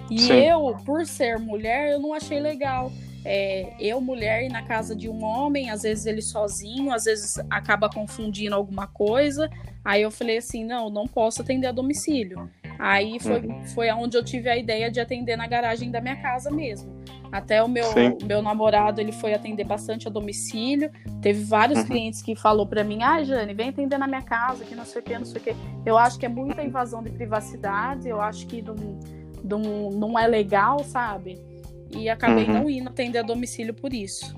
E Sim. eu, por ser mulher, eu não achei legal. É, eu, mulher, ir na casa de um homem, às vezes ele sozinho, às vezes acaba confundindo alguma coisa. Aí eu falei assim: não, não posso atender a domicílio. Aí foi, uhum. foi onde eu tive a ideia de atender na garagem da minha casa mesmo. Até o meu, meu namorado, ele foi atender bastante a domicílio. Teve vários uhum. clientes que falou para mim, ah, Jane, vem atender na minha casa, que não sei o que, não sei o que. Eu acho que é muita invasão de privacidade, eu acho que não, não, não é legal, sabe? E acabei uhum. não indo atender a domicílio por isso.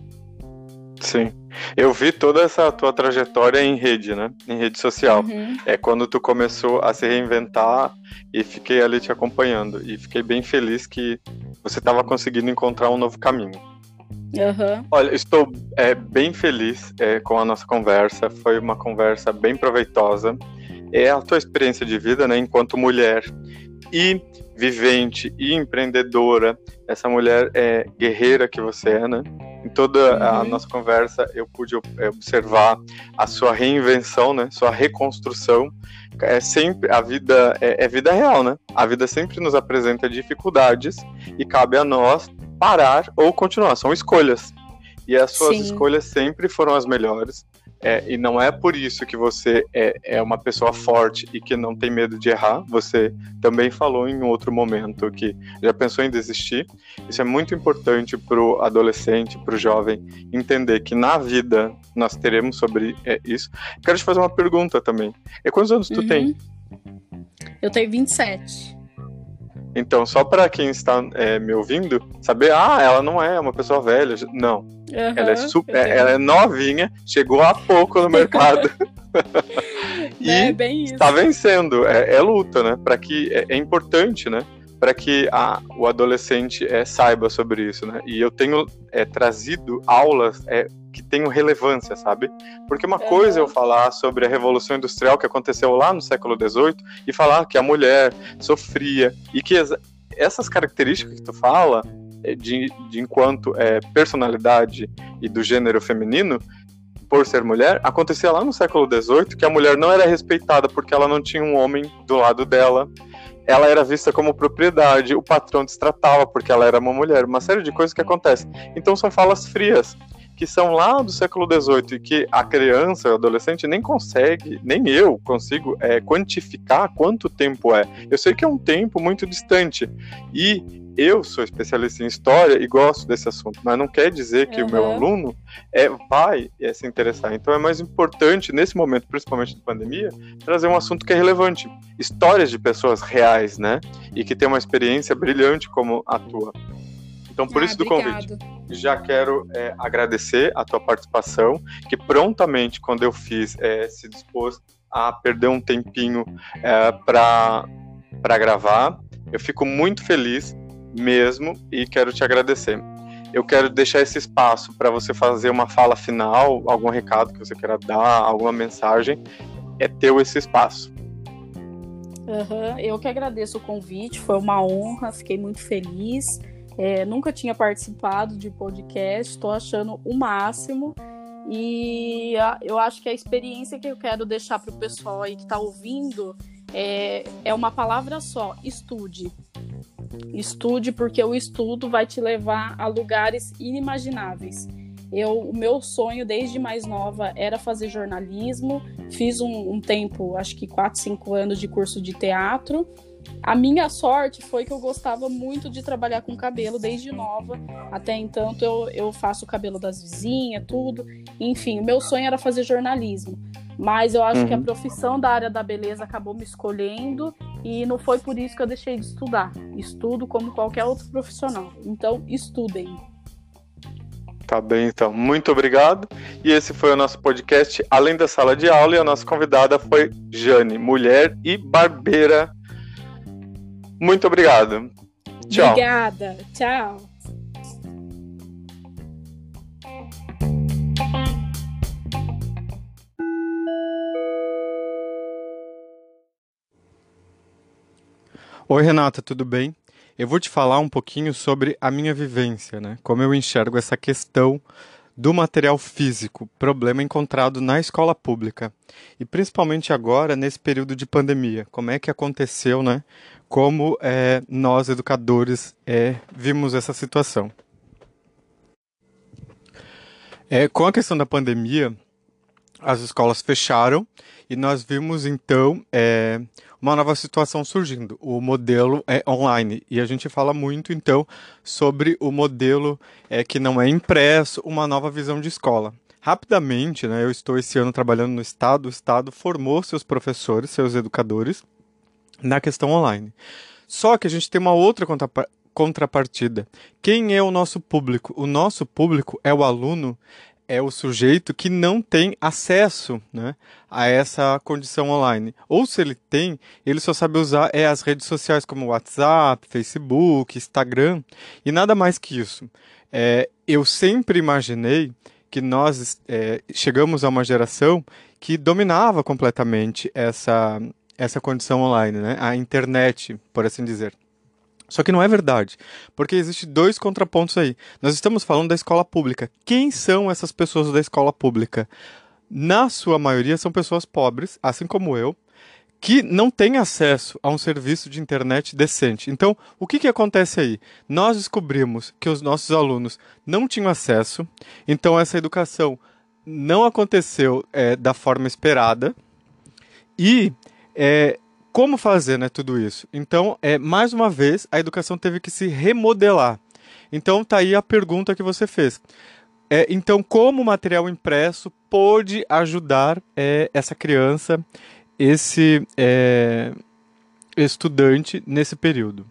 Sim. Eu vi toda essa tua trajetória em rede, né? Em rede social. Uhum. É quando tu começou a se reinventar e fiquei ali te acompanhando. E fiquei bem feliz que você estava conseguindo encontrar um novo caminho. Uhum. Olha, estou é, bem feliz é, com a nossa conversa. Foi uma conversa bem proveitosa. É a tua experiência de vida, né? Enquanto mulher e vivente e empreendedora, essa mulher é guerreira que você é, né? Toda uhum. a nossa conversa eu pude é, observar a sua reinvenção, né? Sua reconstrução. É sempre a vida é, é vida real, né? A vida sempre nos apresenta dificuldades e cabe a nós parar ou continuar. São escolhas. E as suas Sim. escolhas sempre foram as melhores. É, e não é por isso que você é, é uma pessoa forte e que não tem medo de errar. Você também falou em outro momento que já pensou em desistir. Isso é muito importante para o adolescente, para o jovem, entender que na vida nós teremos sobre é, isso. Quero te fazer uma pergunta também. E quantos anos uhum. tu tem? Eu tenho 27. Então, só para quem está é, me ouvindo, saber, ah, ela não é uma pessoa velha. Não. Uhum, ela é super, ela é novinha, chegou há pouco no mercado. e é, está vencendo. É, é, luta, né? Para que é, é, importante, né? Para que a, o adolescente é, saiba sobre isso, né? E eu tenho é, trazido aulas é, que tenham relevância, sabe? Porque uma coisa é eu falar sobre a Revolução Industrial que aconteceu lá no século XVIII e falar que a mulher sofria e que essas características que tu fala é, de, de enquanto é, personalidade e do gênero feminino por ser mulher, acontecia lá no século XVIII que a mulher não era respeitada porque ela não tinha um homem do lado dela, ela era vista como propriedade, o patrão destratava porque ela era uma mulher, uma série de coisas que acontecem. Então são falas frias que são lá do século XVIII e que a criança, o adolescente nem consegue, nem eu consigo é, quantificar quanto tempo é. Eu sei que é um tempo muito distante e eu sou especialista em história e gosto desse assunto, mas não quer dizer que uhum. o meu aluno é, vai é, se interessar. Então é mais importante, nesse momento, principalmente de pandemia, trazer um assunto que é relevante. Histórias de pessoas reais, né? E que tem uma experiência brilhante como a tua. Então, por ah, isso do obrigado. convite. Já quero é, agradecer a tua participação, que prontamente, quando eu fiz, é, se dispôs a perder um tempinho é, para gravar. Eu fico muito feliz mesmo e quero te agradecer. Eu quero deixar esse espaço para você fazer uma fala final, algum recado que você queira dar, alguma mensagem. É teu esse espaço. Uhum, eu que agradeço o convite, foi uma honra, fiquei muito feliz. É, nunca tinha participado de podcast, estou achando o máximo. E eu acho que a experiência que eu quero deixar para o pessoal aí que está ouvindo é, é uma palavra só: estude. Estude, porque o estudo vai te levar a lugares inimagináveis. Eu, o meu sonho desde mais nova era fazer jornalismo. Fiz um, um tempo, acho que 4, 5 anos de curso de teatro a minha sorte foi que eu gostava muito de trabalhar com cabelo desde nova. Até então eu, eu faço o cabelo das vizinhas, tudo. Enfim, o meu sonho era fazer jornalismo. Mas eu acho uhum. que a uhum. profissão da área da beleza acabou me escolhendo e não foi por isso que eu deixei de estudar. Estudo como qualquer outro profissional. Então, estudem. Tá bem, então. Muito obrigado. E esse foi o nosso podcast Além da Sala de Aula. E a nossa convidada foi Jane, mulher e barbeira muito obrigado. Tchau. Obrigada. Tchau. Oi, Renata, tudo bem? Eu vou te falar um pouquinho sobre a minha vivência, né? Como eu enxergo essa questão do material físico, problema encontrado na escola pública. E principalmente agora, nesse período de pandemia. Como é que aconteceu, né? como é, nós, educadores, é, vimos essa situação. É, com a questão da pandemia, as escolas fecharam e nós vimos então é, uma nova situação surgindo. O modelo é online e a gente fala muito então sobre o modelo é, que não é impresso, uma nova visão de escola. Rapidamente, né, eu estou esse ano trabalhando no Estado, o Estado formou seus professores, seus educadores, na questão online. Só que a gente tem uma outra contrapartida. Quem é o nosso público? O nosso público é o aluno, é o sujeito que não tem acesso né, a essa condição online. Ou se ele tem, ele só sabe usar é, as redes sociais como WhatsApp, Facebook, Instagram e nada mais que isso. É, eu sempre imaginei que nós é, chegamos a uma geração que dominava completamente essa, essa condição online, né? a internet, por assim dizer. Só que não é verdade, porque existe dois contrapontos aí. Nós estamos falando da escola pública. Quem são essas pessoas da escola pública? Na sua maioria são pessoas pobres, assim como eu, que não têm acesso a um serviço de internet decente. Então, o que, que acontece aí? Nós descobrimos que os nossos alunos não tinham acesso, então essa educação não aconteceu é, da forma esperada e é, como fazer né, tudo isso? Então, é, mais uma vez, a educação teve que se remodelar. Então, tá aí a pergunta que você fez. É, então, como o material impresso pôde ajudar é, essa criança esse é, estudante nesse período.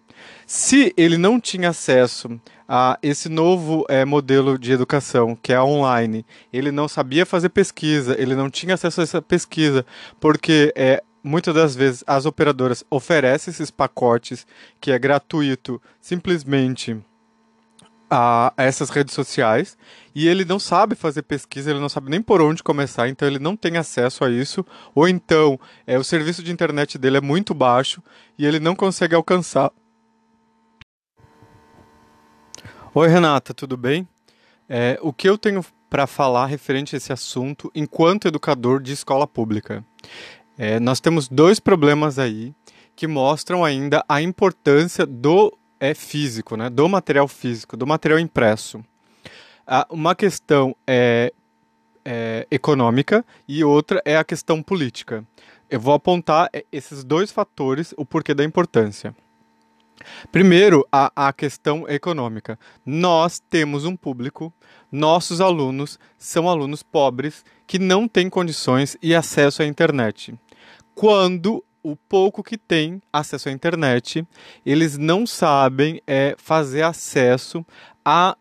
Se ele não tinha acesso a esse novo é, modelo de educação, que é online, ele não sabia fazer pesquisa, ele não tinha acesso a essa pesquisa, porque é, muitas das vezes as operadoras oferecem esses pacotes que é gratuito simplesmente a, a, essas redes sociais e ele não sabe fazer pesquisa, ele não sabe nem por onde começar, então ele não tem acesso a isso, ou então é, o serviço de internet dele é muito baixo e ele não consegue alcançar. Oi Renata, tudo bem? É, o que eu tenho para falar referente a esse assunto enquanto educador de escola pública? É, nós temos dois problemas aí que mostram ainda a importância do é físico, né? do material físico, do material impresso. Ah, uma questão é, é econômica e outra é a questão política. Eu vou apontar é, esses dois fatores, o porquê da importância. Primeiro, a, a questão econômica. Nós temos um público, nossos alunos são alunos pobres que não têm condições e acesso à internet. Quando o pouco que tem acesso à internet, eles não sabem é, fazer acesso a,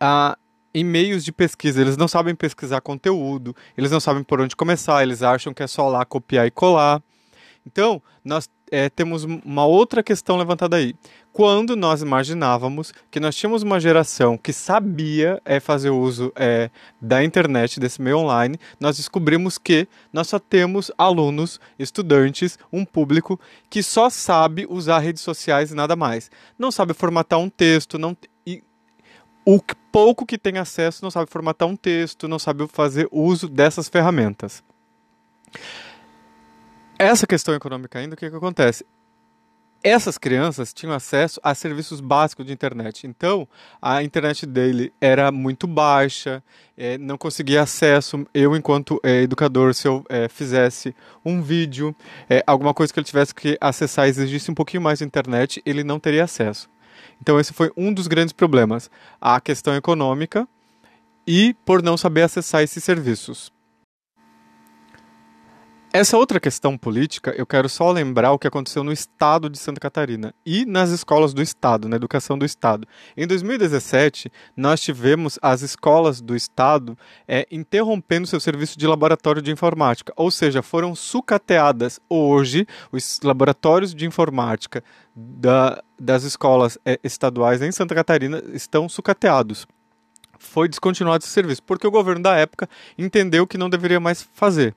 a e-mails de pesquisa, eles não sabem pesquisar conteúdo, eles não sabem por onde começar, eles acham que é só lá copiar e colar. Então, nós é, temos uma outra questão levantada aí. Quando nós imaginávamos que nós tínhamos uma geração que sabia é, fazer uso é, da internet, desse meio online, nós descobrimos que nós só temos alunos, estudantes, um público que só sabe usar redes sociais e nada mais. Não sabe formatar um texto, não, e o pouco que tem acesso não sabe formatar um texto, não sabe fazer uso dessas ferramentas essa questão econômica ainda, o que, que acontece? Essas crianças tinham acesso a serviços básicos de internet. Então, a internet dele era muito baixa, é, não conseguia acesso. Eu, enquanto é, educador, se eu é, fizesse um vídeo, é, alguma coisa que ele tivesse que acessar exigisse um pouquinho mais de internet, ele não teria acesso. Então, esse foi um dos grandes problemas. A questão econômica e por não saber acessar esses serviços. Essa outra questão política, eu quero só lembrar o que aconteceu no estado de Santa Catarina e nas escolas do estado, na educação do estado. Em 2017, nós tivemos as escolas do estado é, interrompendo seu serviço de laboratório de informática, ou seja, foram sucateadas. Hoje, os laboratórios de informática da, das escolas é, estaduais em Santa Catarina estão sucateados foi descontinuado esse serviço, porque o governo da época entendeu que não deveria mais fazer.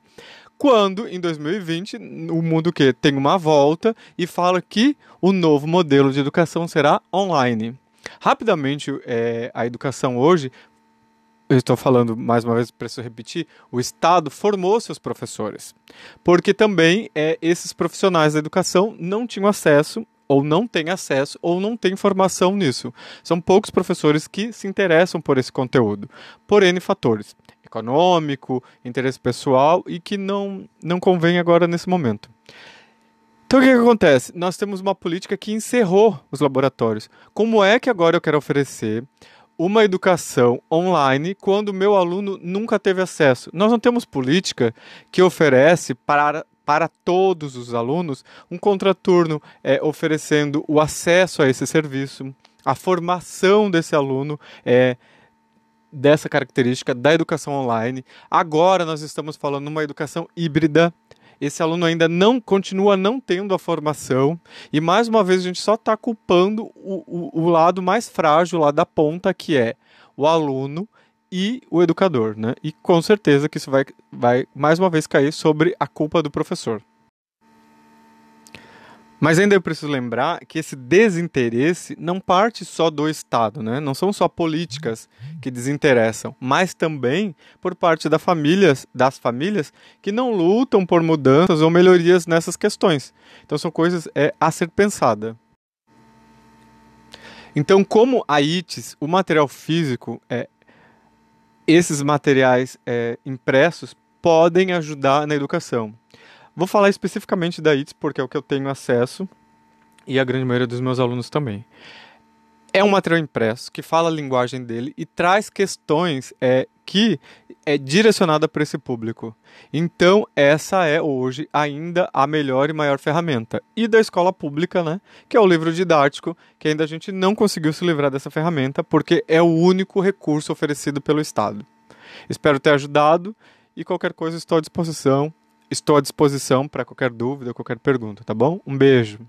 Quando, em 2020, o mundo que tem uma volta e fala que o novo modelo de educação será online. Rapidamente, é, a educação hoje eu estou falando mais uma vez, preciso repetir, o Estado formou seus professores, porque também é, esses profissionais da educação não tinham acesso ou não têm acesso ou não têm formação nisso. São poucos professores que se interessam por esse conteúdo, por N fatores econômico, interesse pessoal e que não, não convém agora nesse momento. Então o que, que, acontece? Nós temos uma política que encerrou os laboratórios. Como é que agora eu quero oferecer uma educação online quando o meu aluno nunca teve acesso? Nós não temos política que oferece para, para todos os alunos um contraturno é, oferecendo o acesso a esse serviço, a formação desse aluno. É, dessa característica da educação online. Agora nós estamos falando de uma educação híbrida. Esse aluno ainda não continua não tendo a formação e mais uma vez a gente só está culpando o, o, o lado mais frágil lá da ponta que é o aluno e o educador, né? E com certeza que isso vai, vai mais uma vez cair sobre a culpa do professor. Mas ainda eu preciso lembrar que esse desinteresse não parte só do Estado, né? Não são só políticas que desinteressam, mas também por parte da famílias, das famílias que não lutam por mudanças ou melhorias nessas questões. Então são coisas é, a ser pensada. Então, como a ITES, o material físico, é, esses materiais é, impressos podem ajudar na educação. Vou falar especificamente da ITS porque é o que eu tenho acesso e a grande maioria dos meus alunos também. É um material impresso que fala a linguagem dele e traz questões é, que é direcionada para esse público. Então, essa é hoje ainda a melhor e maior ferramenta. E da escola pública, né, que é o livro didático, que ainda a gente não conseguiu se livrar dessa ferramenta porque é o único recurso oferecido pelo Estado. Espero ter ajudado e qualquer coisa estou à disposição. Estou à disposição para qualquer dúvida, qualquer pergunta, tá bom? Um beijo.